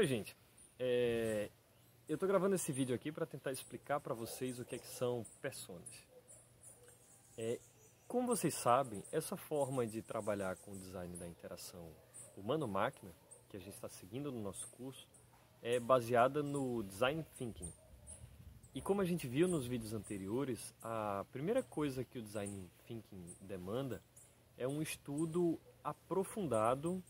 Oi, gente. É... Eu estou gravando esse vídeo aqui para tentar explicar para vocês o que, é que são personas. É... Como vocês sabem, essa forma de trabalhar com o design da interação humano-máquina, que a gente está seguindo no nosso curso, é baseada no Design Thinking. E como a gente viu nos vídeos anteriores, a primeira coisa que o Design Thinking demanda é um estudo aprofundado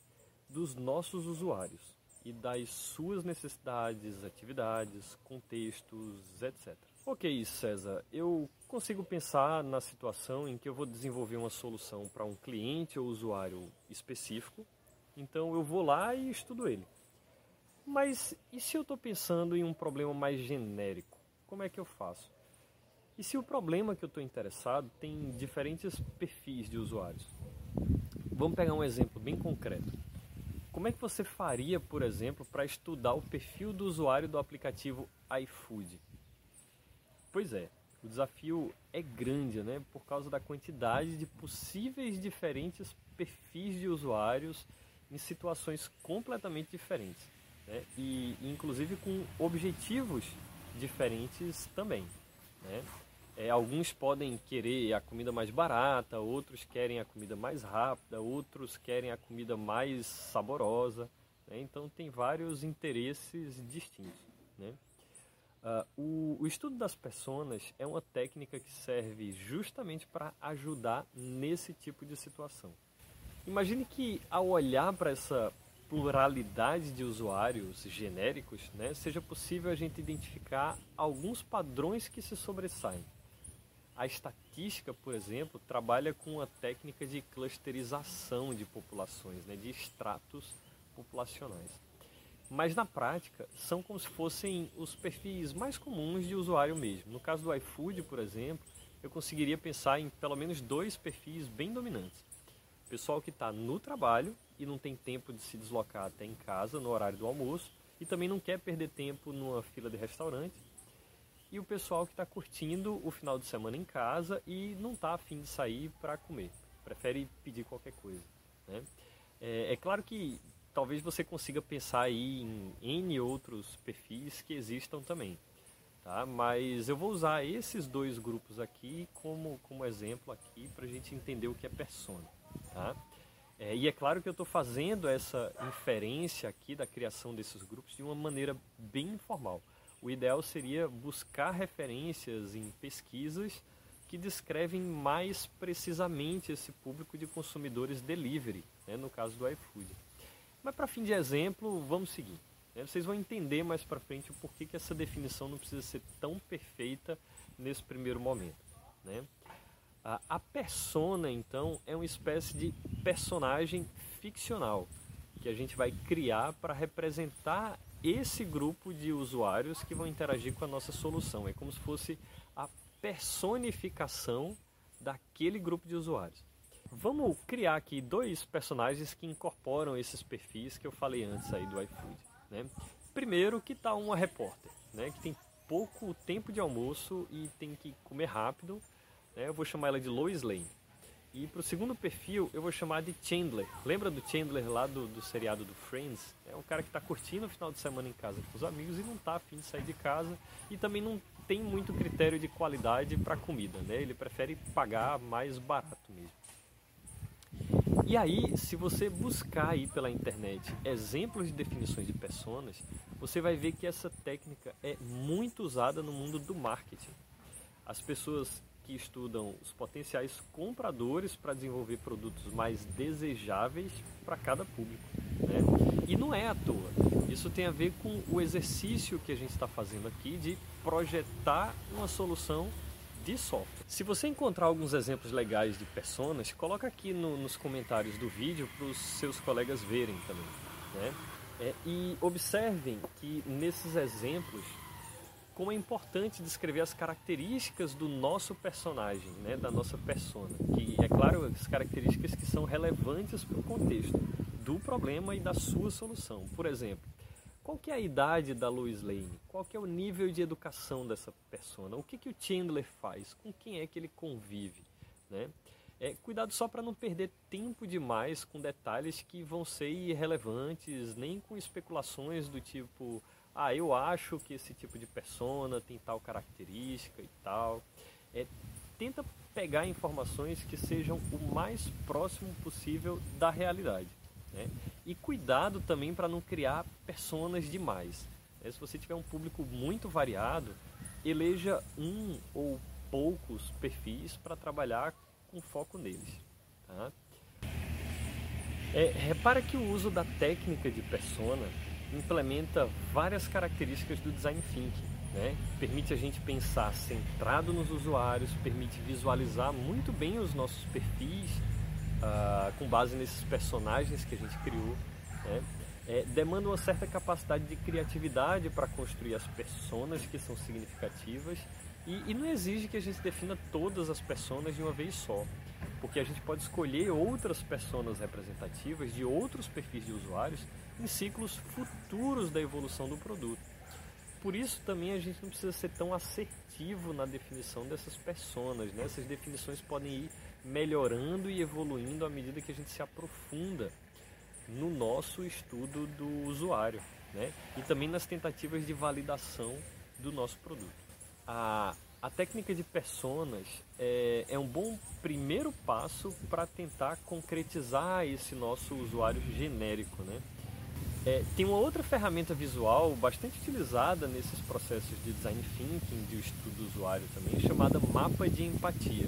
dos nossos usuários e das suas necessidades, atividades, contextos, etc. Ok, César, eu consigo pensar na situação em que eu vou desenvolver uma solução para um cliente ou usuário específico, então eu vou lá e estudo ele. Mas e se eu estou pensando em um problema mais genérico? Como é que eu faço? E se o problema que eu estou interessado tem diferentes perfis de usuários? Vamos pegar um exemplo bem concreto. Como é que você faria, por exemplo, para estudar o perfil do usuário do aplicativo iFood? Pois é, o desafio é grande, né? Por causa da quantidade de possíveis diferentes perfis de usuários em situações completamente diferentes, né? e inclusive com objetivos diferentes também. Né? É, alguns podem querer a comida mais barata, outros querem a comida mais rápida, outros querem a comida mais saborosa. Né? Então tem vários interesses distintos. Né? Uh, o, o, estudo das pessoas é uma técnica que serve justamente para ajudar nesse tipo de situação. Imagine que ao olhar para essa pluralidade de usuários genéricos, né, seja possível a gente identificar alguns padrões que se sobressaem. A estatística, por exemplo, trabalha com a técnica de clusterização de populações, né, de estratos populacionais. Mas na prática, são como se fossem os perfis mais comuns de usuário mesmo. No caso do iFood, por exemplo, eu conseguiria pensar em pelo menos dois perfis bem dominantes. Pessoal que está no trabalho e não tem tempo de se deslocar até em casa no horário do almoço e também não quer perder tempo numa fila de restaurante e o pessoal que está curtindo o final de semana em casa e não está afim de sair para comer, prefere pedir qualquer coisa. Né? É, é, claro que talvez você consiga pensar aí em N outros perfis que existam também, tá? mas eu vou usar esses dois grupos aqui como, como exemplo aqui para a gente entender o que é persona. Tá? É, e é claro que eu estou fazendo essa inferência aqui da criação desses grupos de uma maneira bem informal o ideal seria buscar referências em pesquisas que descrevem mais precisamente esse público de consumidores delivery, né, no caso do iFood. Mas para fim de exemplo, vamos seguir. Né? Vocês vão entender mais para frente o porquê que essa definição não precisa ser tão perfeita nesse primeiro momento. Né? A, persona, então, é uma espécie de personagem ficcional que a gente vai criar para representar esse grupo de usuários que vão interagir com a nossa solução. É como se fosse a personificação daquele grupo de usuários. Vamos criar aqui dois personagens que incorporam esses perfis que eu falei antes aí do iFood. Né? Primeiro, que está uma repórter, né? que tem pouco tempo de almoço e tem que comer rápido. Né? Eu vou chamar ela de Lois Lane. E para o segundo perfil eu vou chamar de Chandler. Lembra do Chandler lá do, do seriado do Friends? É um cara que está curtindo o final de semana em casa com os amigos e não está afim de sair de casa e também não tem muito critério de qualidade para comida, né? Ele prefere pagar mais barato mesmo. E aí, se você buscar aí pela internet exemplos de definições de personas, você vai ver que essa técnica é muito usada no mundo do marketing. As pessoas que estudam os potenciais compradores para desenvolver produtos mais desejáveis para cada público. Né? E não é à toa. Isso tem a ver com o exercício que a gente está fazendo aqui de projetar uma solução de software. Se você encontrar alguns exemplos legais de personas, coloca aqui no, nos comentários do vídeo para os seus colegas verem também. Né? É, e observem que nesses exemplos como é importante descrever as características do nosso personagem, né, da nossa persona. Que é claro, as características que são relevantes para o contexto do problema e da sua solução. Por exemplo, qual que é a idade da Lois Lane? Qual que é o nível de educação dessa persona? O que, que o Chandler faz? Com quem é que ele convive? Né? É, cuidado só para não perder tempo demais com detalhes que vão ser irrelevantes, nem com especulações do tipo, ah, eu acho que esse tipo de persona tem tal característica e tal. É, tenta pegar informações que sejam o mais próximo possível da realidade. Né? E cuidado também para não criar personas demais. Né? Se você tiver um público muito variado, eleja um ou poucos perfis para trabalhar com foco neles. Tá? É, repara que o uso da técnica de persona implementa várias características do design thinking. Né? Permite a gente pensar centrado nos usuários, permite visualizar muito bem os nossos perfis uh, com base nesses personagens que a gente criou. Né? É, demanda uma certa capacidade de criatividade para construir as personas que são significativas e, e, não exige que a gente defina todas as personas de uma vez só, porque a gente pode escolher outras personas representativas de outros perfis de usuários em ciclos futuros da evolução do produto. Por isso também a gente não precisa ser tão assertivo na definição dessas personas, né? essas definições podem ir melhorando e evoluindo à medida que a gente se aprofunda no nosso estudo do usuário né? e também nas tentativas de validação do nosso produto. A, a técnica de personas é, é um bom primeiro passo para tentar concretizar esse nosso usuário genérico. Né? É, tem uma outra ferramenta visual bastante utilizada nesses processos de design thinking, de estudo do usuário também, chamada mapa de empatia,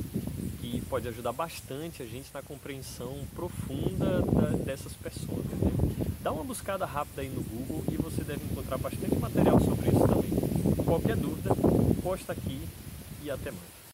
que pode ajudar bastante a gente na compreensão profunda da, dessas pessoas. Né? Dá uma buscada rápida aí no Google e você deve encontrar bastante material sobre isso também. Qualquer dúvida, posta aqui e até mais.